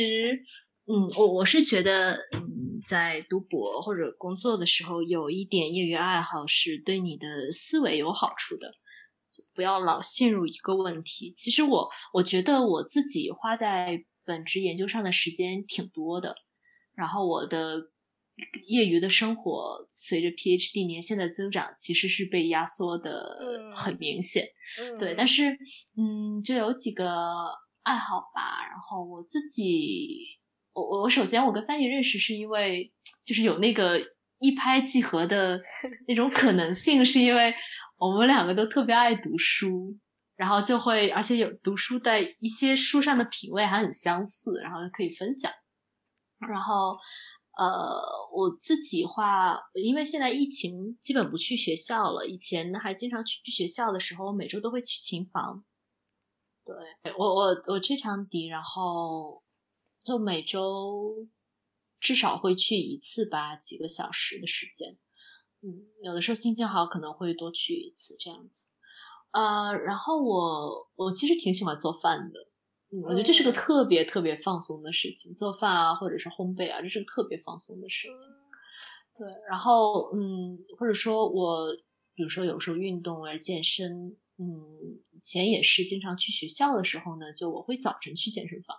嗯，我我是觉得，嗯。在读博或者工作的时候，有一点业余爱好是对你的思维有好处的。不要老陷入一个问题。其实我我觉得我自己花在本职研究上的时间挺多的，然后我的业余的生活随着 PhD 年限的增长，其实是被压缩的很明显。对，但是嗯，就有几个爱好吧。然后我自己。我我首先我跟翻译认识是因为就是有那个一拍即合的 那种可能性，是因为我们两个都特别爱读书，然后就会而且有读书的一些书上的品味还很相似，然后可以分享。然后呃，我自己话，因为现在疫情基本不去学校了，以前还经常去学校的时候，每周都会去琴房。对我，我我吹长笛，然后就每周至少会去一次吧，几个小时的时间。嗯，有的时候心情好，可能会多去一次这样子。呃，然后我我其实挺喜欢做饭的。我觉得这是个特别特别放松的事情，做饭啊，或者是烘焙啊，这是个特别放松的事情。对，然后嗯，或者说我比如说有时候运动啊，健身，嗯，以前也是经常去学校的时候呢，就我会早晨去健身房。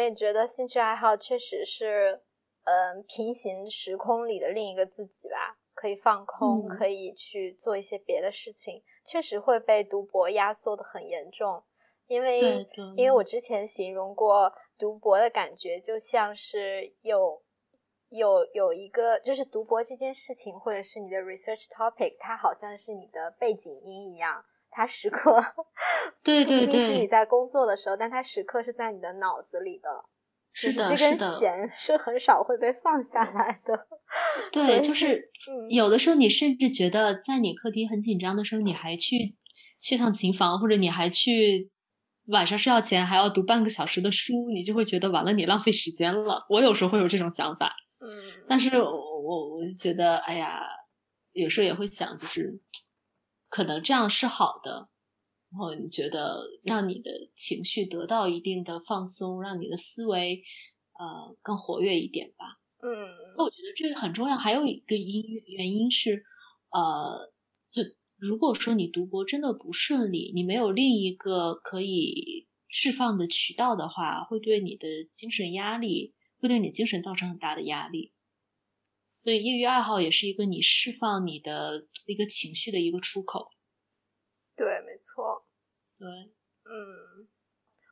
嗯，我也觉得兴趣爱好确实是，嗯，平行时空里的另一个自己吧，可以放空，可以去做一些别的事情，确实会被读博压缩的很严重。因为，因为我之前形容过读博的感觉，就像是有有有一个，就是读博这件事情，或者是你的 research topic，它好像是你的背景音一样，它时刻，对对对，是你在工作的时候，但它时刻是在你的脑子里的，是的，这根弦 是很少会被放下来的。对，就是有的时候你甚至觉得，在你课题很紧张的时候，你还去去趟琴房，或者你还去。晚上睡觉前还要读半个小时的书，你就会觉得完了，你浪费时间了。我有时候会有这种想法，嗯，但是我我我就觉得，哎呀，有时候也会想，就是可能这样是好的。然后你觉得让你的情绪得到一定的放松，让你的思维呃更活跃一点吧。嗯，我觉得这个很重要。还有一个因原因是，呃，就。如果说你读博真的不顺利，你没有另一个可以释放的渠道的话，会对你的精神压力，会对你精神造成很大的压力。所以，业余爱好也是一个你释放你的一个情绪的一个出口。对，没错。对，嗯，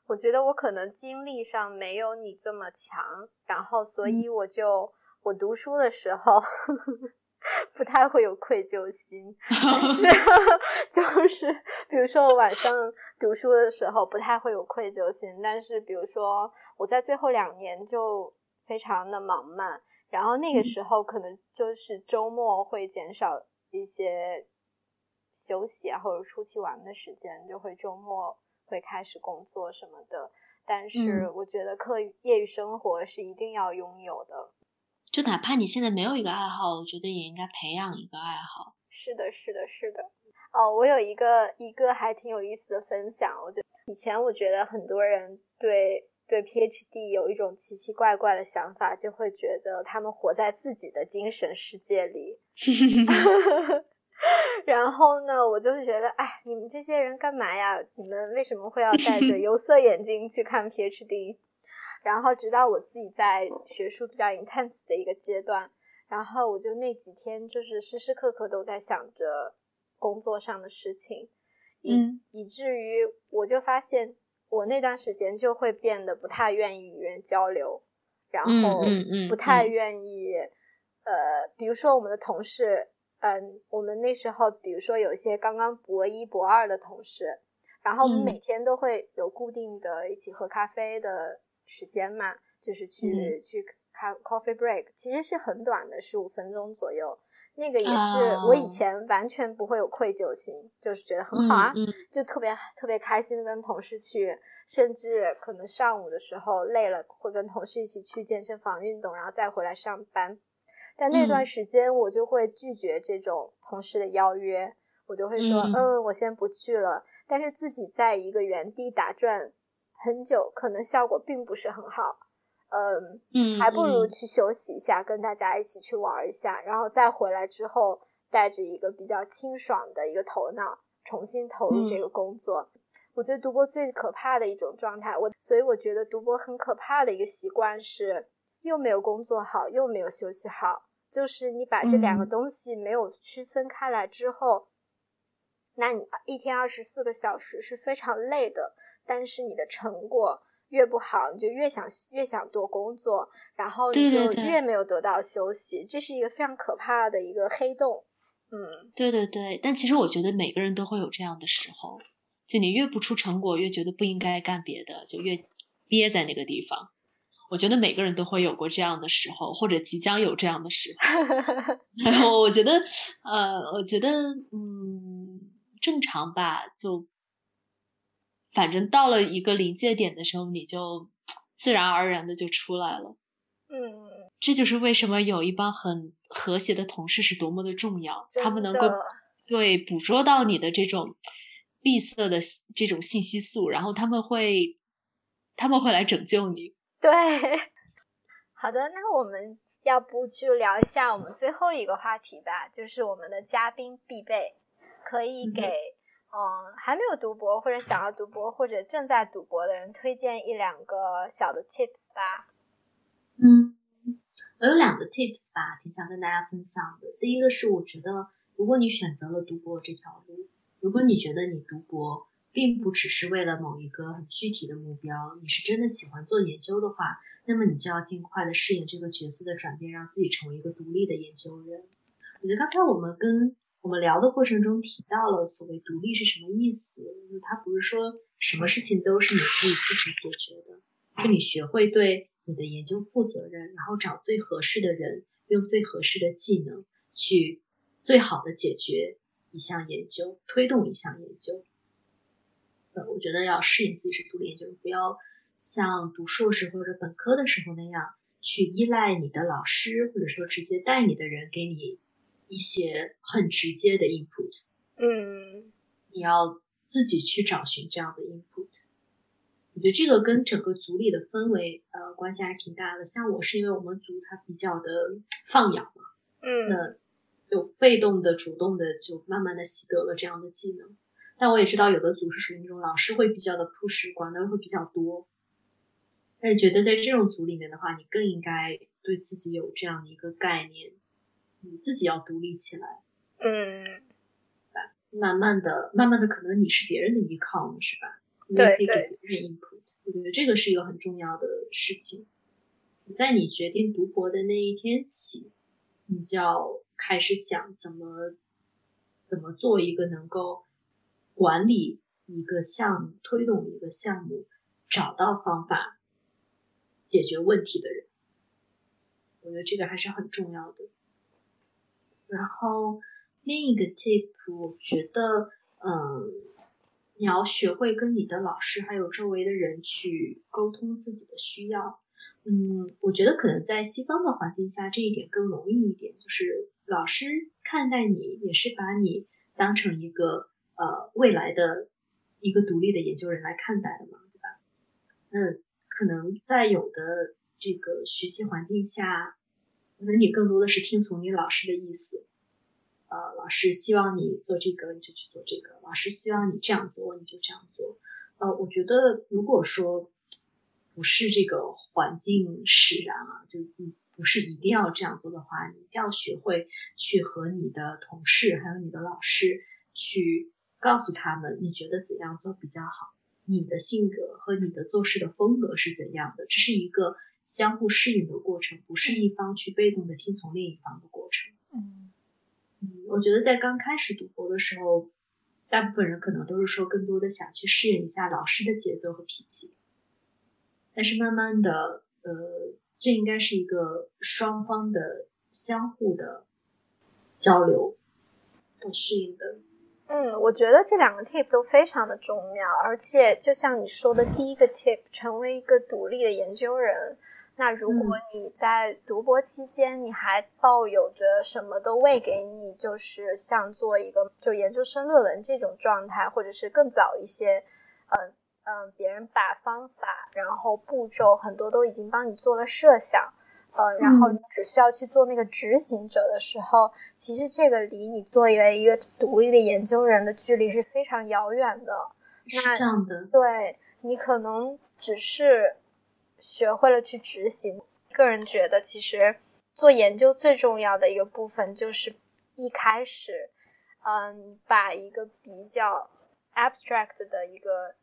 我觉得我可能精力上没有你这么强，然后，所以我就我读书的时候。不太会有愧疚心，但是 就是比如说我晚上读书的时候不太会有愧疚心，但是比如说我在最后两年就非常的忙嘛，然后那个时候可能就是周末会减少一些休息啊或者出去玩的时间，就会周末会开始工作什么的。但是我觉得课业余生活是一定要拥有的。就哪怕你现在没有一个爱好，我觉得也应该培养一个爱好。是的，是的，是的。哦，我有一个一个还挺有意思的分享。我觉得以前我觉得很多人对对 PhD 有一种奇奇怪怪的想法，就会觉得他们活在自己的精神世界里。然后呢，我就会觉得，哎，你们这些人干嘛呀？你们为什么会要戴着 有色眼镜去看 PhD？然后直到我自己在学术比较 intense 的一个阶段，然后我就那几天就是时时刻刻都在想着工作上的事情，嗯，以至于我就发现我那段时间就会变得不太愿意与人交流，然后不太愿意，呃，比如说我们的同事，嗯，我们那时候比如说有些刚刚博一博二的同事，然后我们每天都会有固定的一起喝咖啡的。时间嘛，就是去去咖 coffee break，其实是很短的，十五分钟左右。那个也是我以前完全不会有愧疚心，就是觉得很好啊，就特别特别开心的跟同事去，甚至可能上午的时候累了，会跟同事一起去健身房运动，然后再回来上班。但那段时间我就会拒绝这种同事的邀约，我就会说，嗯，我先不去了。但是自己在一个原地打转。很久可能效果并不是很好，嗯嗯，还不如去休息一下，跟大家一起去玩一下，然后再回来之后带着一个比较清爽的一个头脑重新投入这个工作。我觉得读博最可怕的一种状态，我所以我觉得读博很可怕的一个习惯是又没有工作好，又没有休息好，就是你把这两个东西没有区分开来之后，那你一天二十四个小时是非常累的。但是你的成果越不好，你就越想越想多工作，然后你就越没有得到休息，这是一个非常可怕的一个黑洞。嗯，对对对。但其实我觉得每个人都会有这样的时候，就你越不出成果，越觉得不应该干别的，就越憋在那个地方。我觉得每个人都会有过这样的时候，或者即将有这样的时候。然后我觉得，呃，我觉得，嗯，正常吧，就反正到了一个临界点的时候，你就自然而然的就出来了。嗯，这就是为什么有一帮很和谐的同事是多么的重要，他们能够对捕捉到你的这种闭塞的这种信息素，然后他们会他们会来拯救你。对，好的，那我们要不就聊一下我们最后一个话题吧，就是我们的嘉宾必备，可以给嗯还没有读博或者想要读博或者正在读博的人推荐一两个小的 tips 吧。嗯，我有两个 tips 吧，挺想跟大家分享的。第一个是，我觉得如果你选择了读博这条路，如果你觉得你读博，并不只是为了某一个很具体的目标，你是真的喜欢做研究的话，那么你就要尽快的适应这个角色的转变，让自己成为一个独立的研究人。我觉得刚才我们跟我们聊的过程中提到了所谓独立是什么意思，就是它不是说什么事情都是你可以自己解决的，是你学会对你的研究负责任，然后找最合适的人，用最合适的技能去最好的解决一项研究，推动一项研究。呃我觉得要适应自己是独立研究，不要像读硕士或者本科的时候那样去依赖你的老师，或者说直接带你的人给你一些很直接的 input。嗯，你要自己去找寻这样的 input。我觉得这个跟整个组里的氛围呃关系还挺大的。像我是因为我们组它比较的放养嘛，嗯，那就被动的、主动的就慢慢的习得了这样的技能。但我也知道有的组是属于那种老师会比较的 push，管的会比较多。但是觉得在这种组里面的话，你更应该对自己有这样的一个概念，你自己要独立起来。嗯，慢慢的、慢慢的，可能你是别人的依靠呢，是吧？对可以给别人 input。我觉得这个是一个很重要的事情。在你决定读博的那一天起，你就要开始想怎么怎么做一个能够。管理一个项目，推动一个项目，找到方法解决问题的人，我觉得这个还是很重要的。然后另一个 tip，我觉得，嗯，你要学会跟你的老师还有周围的人去沟通自己的需要。嗯，我觉得可能在西方的环境下，这一点更容易一点，就是老师看待你也是把你当成一个。呃，未来的一个独立的研究人来看待的嘛，对吧？嗯可能在有的这个学习环境下，可能你更多的是听从你老师的意思。呃，老师希望你做这个，你就去做这个；老师希望你这样做，你就这样做。呃，我觉得如果说不是这个环境使然啊，就不是一定要这样做的话，你一定要学会去和你的同事还有你的老师去。告诉他们你觉得怎样做比较好，你的性格和你的做事的风格是怎样的，这是一个相互适应的过程，不是一方去被动的听从另一方的过程。嗯嗯，我觉得在刚开始读博的时候，大部分人可能都是说更多的想去适应一下老师的节奏和脾气，但是慢慢的，呃，这应该是一个双方的相互的交流和适应的。嗯，我觉得这两个 tip 都非常的重要，而且就像你说的第一个 tip，成为一个独立的研究人。那如果你在读博期间，你还抱有着什么都未给你，就是像做一个就研究生论文这种状态，或者是更早一些，嗯嗯，别人把方法然后步骤很多都已经帮你做了设想。呃，然后你只需要去做那个执行者的时候，其实这个离你作为一个独立的研究人的距离是非常遥远的。是这样的，对你可能只是学会了去执行。个人觉得，其实做研究最重要的一个部分就是一开始，嗯，把一个比较 abstract 的一个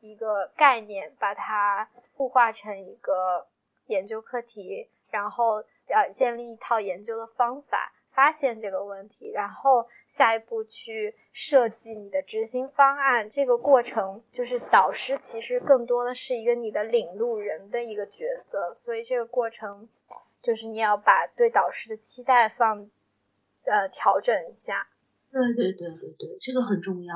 一个概念，把它固化成一个研究课题。然后呃，建立一套研究的方法，发现这个问题，然后下一步去设计你的执行方案。这个过程就是导师其实更多的是一个你的领路人的一个角色，所以这个过程就是你要把对导师的期待放呃调整一下。对对对对对，这个很重要，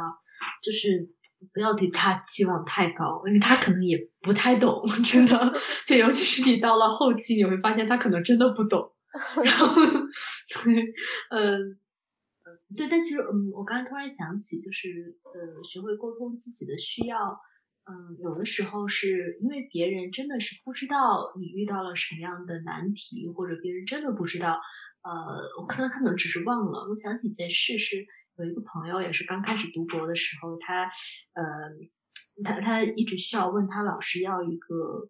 就是不要对他期望太高，因为他可能也不太懂，真的。就尤其是你到了后期，你会发现他可能真的不懂。然后，对，嗯，对，但其实，嗯，我刚才突然想起，就是呃，学会沟通自己的需要，嗯，有的时候是因为别人真的是不知道你遇到了什么样的难题，或者别人真的不知道，呃，我可能可能只是忘了。我想起一件事，是有一个朋友也是刚开始读博的时候，他，呃，他他一直需要问他老师要一个，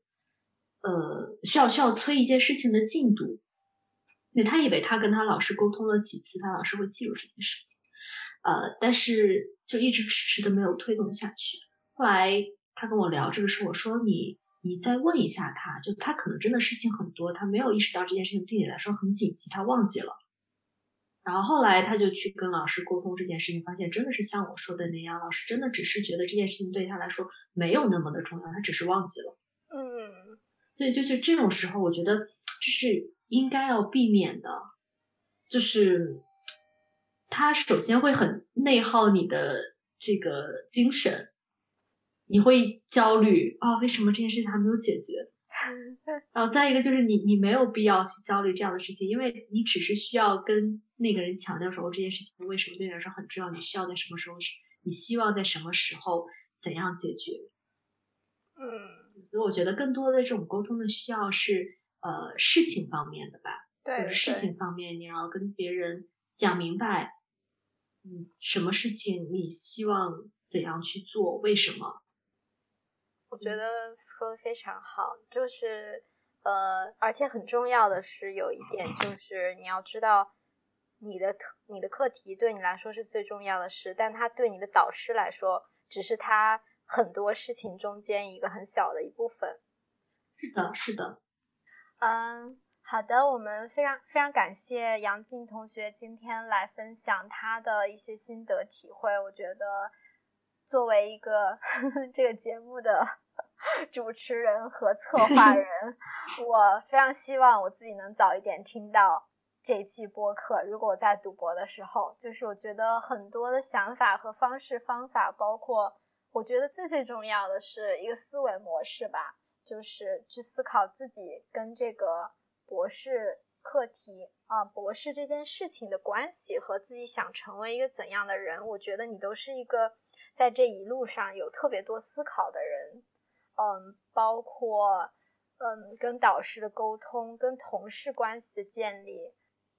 呃，需要需要催一件事情的进度。因为他以为他跟他老师沟通了几次，他老师会记住这件事情，呃，但是就一直迟迟的没有推动下去。后来他跟我聊这个事，我说你你再问一下他，就他可能真的事情很多，他没有意识到这件事情对你来说很紧急，他忘记了。然后后来他就去跟老师沟通这件事情，发现真的是像我说的那样，老师真的只是觉得这件事情对他来说没有那么的重要，他只是忘记了。嗯，所以就是这种时候，我觉得这是。应该要避免的，就是他首先会很内耗你的这个精神，你会焦虑啊，为什么这件事情还没有解决？然后再一个就是你你没有必要去焦虑这样的事情，因为你只是需要跟那个人强调说这件事情为什么对你来说很重要，你需要在什么时候，你希望在什么时候怎样解决？嗯，所以我觉得更多的这种沟通的需要是。呃，事情方面的吧，对，事情方面你要跟别人讲明白，嗯，什么事情你希望怎样去做，为什么？我觉得说的非常好，就是呃，而且很重要的是有一点，就是你要知道你的你的课题对你来说是最重要的事，但他对你的导师来说，只是他很多事情中间一个很小的一部分。是的，是的。嗯，好的，我们非常非常感谢杨静同学今天来分享他的一些心得体会。我觉得作为一个 这个节目的 主持人和策划 人，我非常希望我自己能早一点听到这一期播客。如果我在读博的时候，就是我觉得很多的想法和方式方法，包括我觉得最最重要的是一个思维模式吧。就是去思考自己跟这个博士课题啊，博士这件事情的关系和自己想成为一个怎样的人。我觉得你都是一个在这一路上有特别多思考的人，嗯，包括嗯跟导师的沟通、跟同事关系的建立，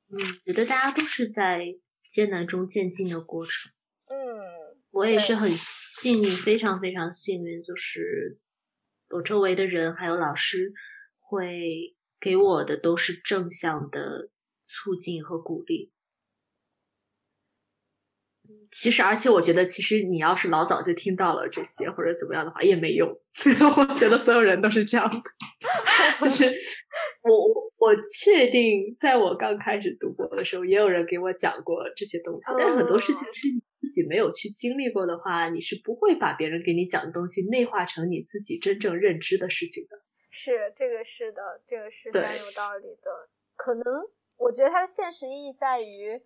嗯，觉得大家都是在艰难中渐进的过程。嗯，我也是很幸运，非常非常幸运，就是。我周围的人还有老师，会给我的都是正向的促进和鼓励。其实，而且我觉得，其实你要是老早就听到了这些或者怎么样的话，也没用。我觉得所有人都是这样的，就是我我我确定，在我刚开始读博的时候，也有人给我讲过这些东西，但是很多事情是你。自己没有去经历过的话，你是不会把别人给你讲的东西内化成你自己真正认知的事情的。是这个是的，这个是非常有道理的。可能我觉得它的现实意义在于，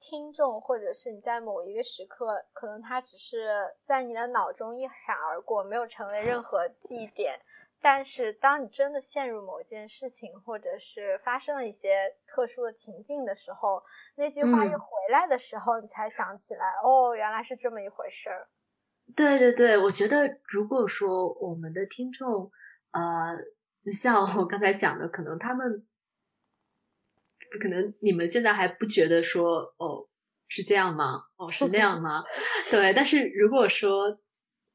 听众或者是你在某一个时刻，可能它只是在你的脑中一闪而过，没有成为任何记忆点。但是，当你真的陷入某一件事情，或者是发生了一些特殊的情境的时候，那句话一回来的时候，你才想起来，哦，原来是这么一回事儿。对对对，我觉得如果说我们的听众，呃，像我刚才讲的，可能他们，可能你们现在还不觉得说，哦，是这样吗？哦，是那样吗？对，但是如果说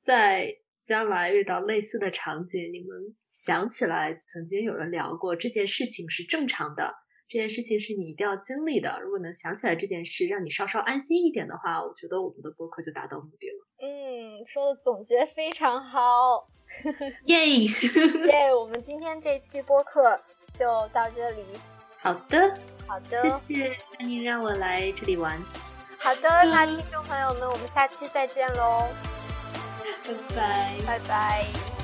在。将来遇到类似的场景，你们想起来曾经有人聊过这件事情是正常的，这件事情是你一定要经历的。如果能想起来这件事，让你稍稍安心一点的话，我觉得我们的播客就达到目的了。嗯，说的总结非常好，耶 耶！我们今天这期播客就到这里。好的，好的，谢谢那你让我来这里玩。好的，那 听众朋友们，我们下期再见喽，拜拜，拜拜。